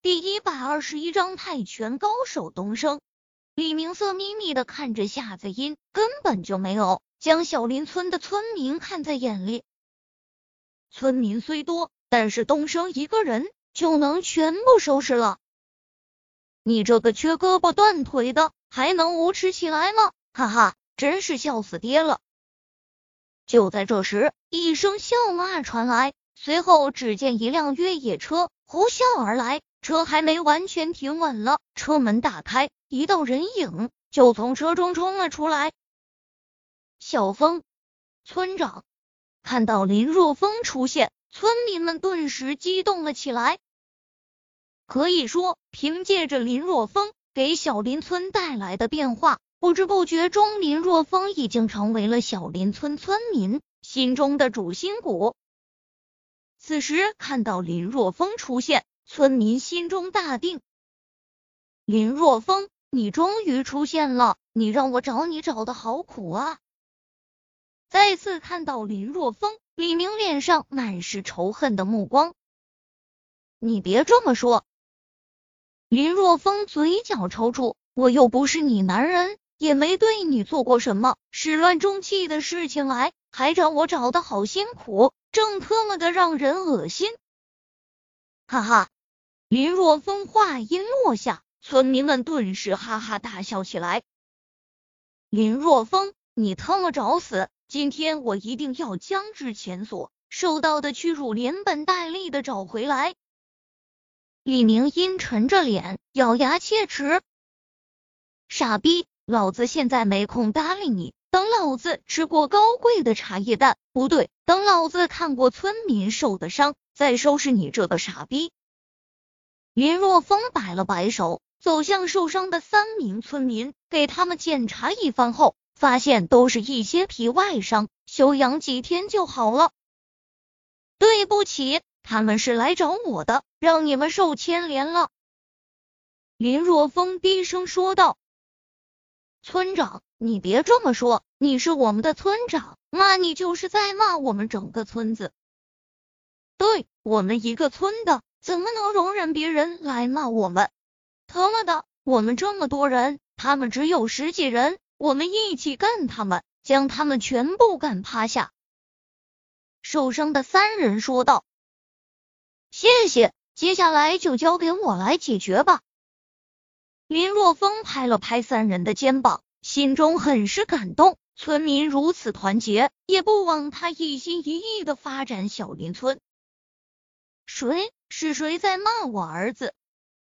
第一百二十一章泰拳高手东升。李明色眯眯的看着夏子音，根本就没有将小林村的村民看在眼里。村民虽多，但是东升一个人就能全部收拾了。你这个缺胳膊断腿的，还能无耻起来吗？哈哈，真是笑死爹了！就在这时，一声笑骂传来，随后只见一辆越野车呼啸而来，车还没完全停稳了，车门打开，一道人影就从车中冲了出来。小峰村长看到林若风出现，村民们顿时激动了起来。可以说，凭借着林若风给小林村带来的变化。不知不觉中，林若风已经成为了小林村村民心中的主心骨。此时看到林若风出现，村民心中大定。林若风，你终于出现了！你让我找你找的好苦啊！再次看到林若风，李明脸上满是仇恨的目光。你别这么说！林若风嘴角抽搐，我又不是你男人。也没对你做过什么始乱终弃的事情来，还找我找的好辛苦，正特么的让人恶心！哈哈！林若风话音落下，村民们顿时哈哈大笑起来。林若风，你他妈找死！今天我一定要将之前所受到的屈辱连本带利的找回来！李明阴沉着脸，咬牙切齿：“傻逼！”老子现在没空搭理你，等老子吃过高贵的茶叶蛋，不对，等老子看过村民受的伤，再收拾你这个傻逼。林若风摆了摆手，走向受伤的三名村民，给他们检查一番后，发现都是一些皮外伤，休养几天就好了。对不起，他们是来找我的，让你们受牵连了。林若风低声说道。村长，你别这么说，你是我们的村长，骂你就是在骂我们整个村子。对我们一个村的，怎么能容忍别人来骂我们？他妈的，我们这么多人，他们只有十几人，我们一起干他们，将他们全部干趴下。受伤的三人说道：“谢谢，接下来就交给我来解决吧。”林若风拍了拍三人的肩膀，心中很是感动。村民如此团结，也不枉他一心一意的发展小林村。谁？是谁在骂我儿子？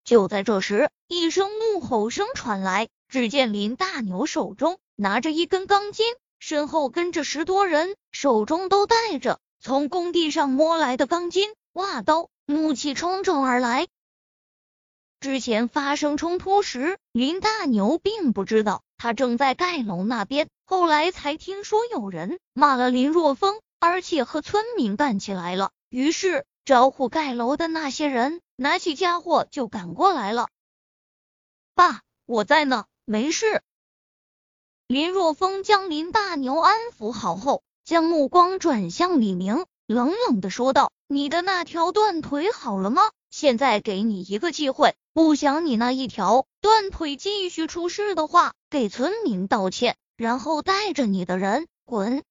就在这时，一声怒吼声传来。只见林大牛手中拿着一根钢筋，身后跟着十多人，手中都带着从工地上摸来的钢筋、挖刀，怒气冲冲而来。之前发生冲突时，林大牛并不知道他正在盖楼那边，后来才听说有人骂了林若风，而且和村民干起来了。于是招呼盖楼的那些人拿起家伙就赶过来了。爸，我在呢，没事。林若风将林大牛安抚好后，将目光转向李明，冷冷的说道：“你的那条断腿好了吗？现在给你一个机会。”不想你那一条断腿继续出事的话，给村民道歉，然后带着你的人滚。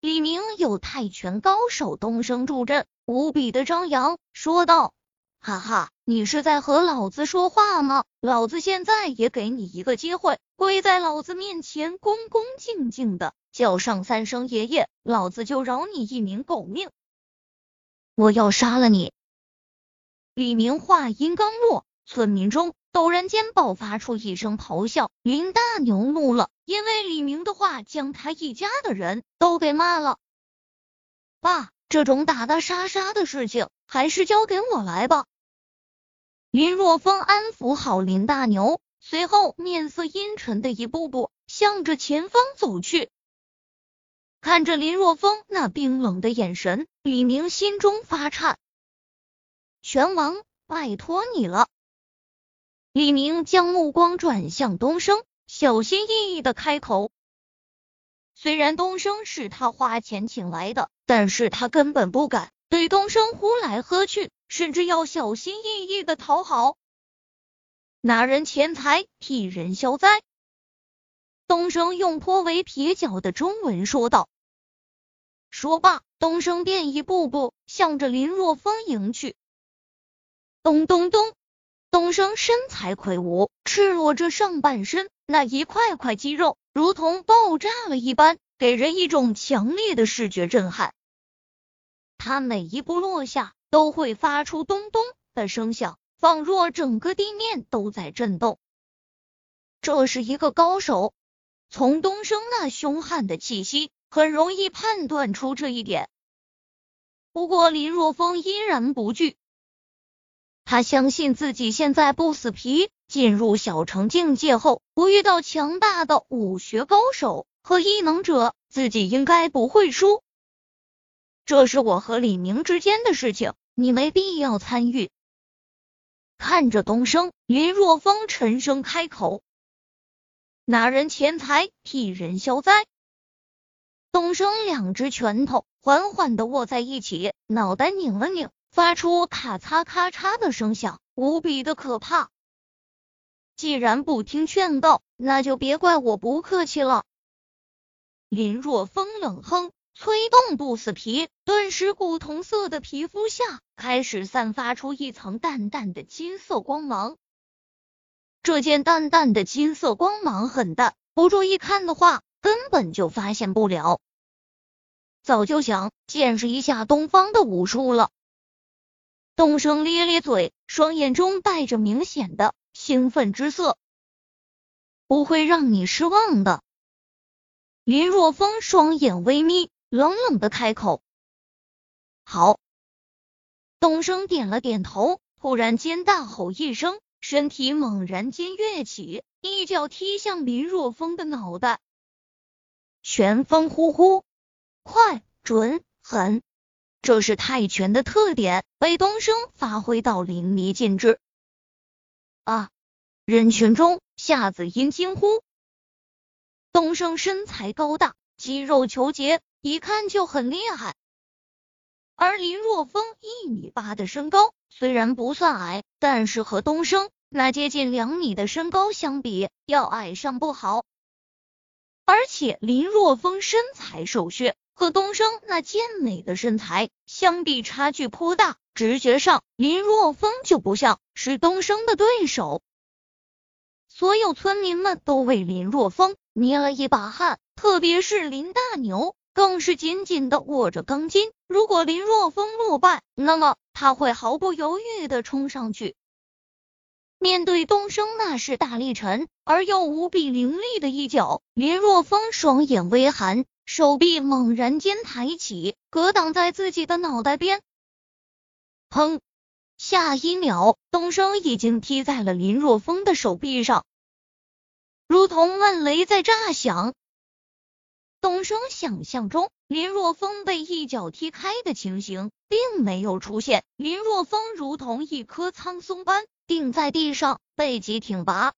李明有泰拳高手东升助阵，无比的张扬说道：“哈哈，你是在和老子说话吗？老子现在也给你一个机会，跪在老子面前，恭恭敬敬的叫上三声爷爷，老子就饶你一命狗命。我要杀了你！”李明话音刚落，村民中陡然间爆发出一声咆哮。林大牛怒了，因为李明的话将他一家的人都给骂了。爸，这种打打杀杀的事情还是交给我来吧。林若风安抚好林大牛，随后面色阴沉的一步步向着前方走去。看着林若风那冰冷的眼神，李明心中发颤。拳王，拜托你了。李明将目光转向东升，小心翼翼的开口。虽然东升是他花钱请来的，但是他根本不敢对东升呼来喝去，甚至要小心翼翼的讨好。拿人钱财替人消灾。东升用颇为蹩脚的中文说道。说罢，东升便一步步向着林若风迎去。咚咚咚，东升身材魁梧，赤裸着上半身，那一块块肌肉如同爆炸了一般，给人一种强烈的视觉震撼。他每一步落下，都会发出咚咚的声响。仿若整个地面都在震动。这是一个高手，从东升那凶悍的气息，很容易判断出这一点。不过林若风依然不惧，他相信自己现在不死皮，进入小成境界后，不遇到强大的武学高手和异能者，自己应该不会输。这是我和李明之间的事情，你没必要参与。看着东升，林若风沉声开口：“拿人钱财替人消灾。”东升两只拳头缓缓的握在一起，脑袋拧了拧，发出咔嚓咔嚓的声响，无比的可怕。既然不听劝告，那就别怪我不客气了。林若风冷哼。催动不死皮，顿时古铜色的皮肤下开始散发出一层淡淡的金色光芒。这件淡淡的金色光芒很淡，不注意看的话，根本就发现不了。早就想见识一下东方的武术了。东升咧咧嘴，双眼中带着明显的兴奋之色。不会让你失望的。林若风双眼微眯。冷冷的开口：“好。”东升点了点头，突然间大吼一声，身体猛然间跃起，一脚踢向林若风的脑袋。拳风呼呼，快、准、狠，这是泰拳的特点，被东升发挥到淋漓尽致。啊！人群中，夏子音惊呼：“东升身材高大，肌肉虬结。”一看就很厉害，而林若风一米八的身高虽然不算矮，但是和东升那接近两米的身高相比，要矮上不好。而且林若风身材瘦削，和东升那健美的身材相比，差距颇大。直觉上，林若风就不像是东升的对手。所有村民们都为林若风捏了一把汗，特别是林大牛。更是紧紧的握着钢筋。如果林若风落败，那么他会毫不犹豫的冲上去。面对东升那是大力沉而又无比凌厉的一脚，林若风双眼微寒，手臂猛然间抬起，格挡在自己的脑袋边。砰！下一秒，东升已经踢在了林若风的手臂上，如同闷雷在炸响。东升想象中，林若风被一脚踢开的情形并没有出现。林若风如同一棵苍松般定在地上，背脊挺拔，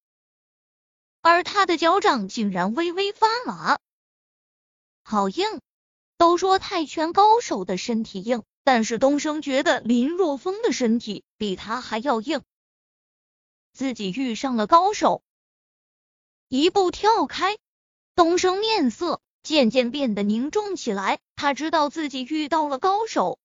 而他的脚掌竟然微微发麻。好硬！都说泰拳高手的身体硬，但是东升觉得林若风的身体比他还要硬。自己遇上了高手，一步跳开。东升面色。渐渐变得凝重起来，他知道自己遇到了高手。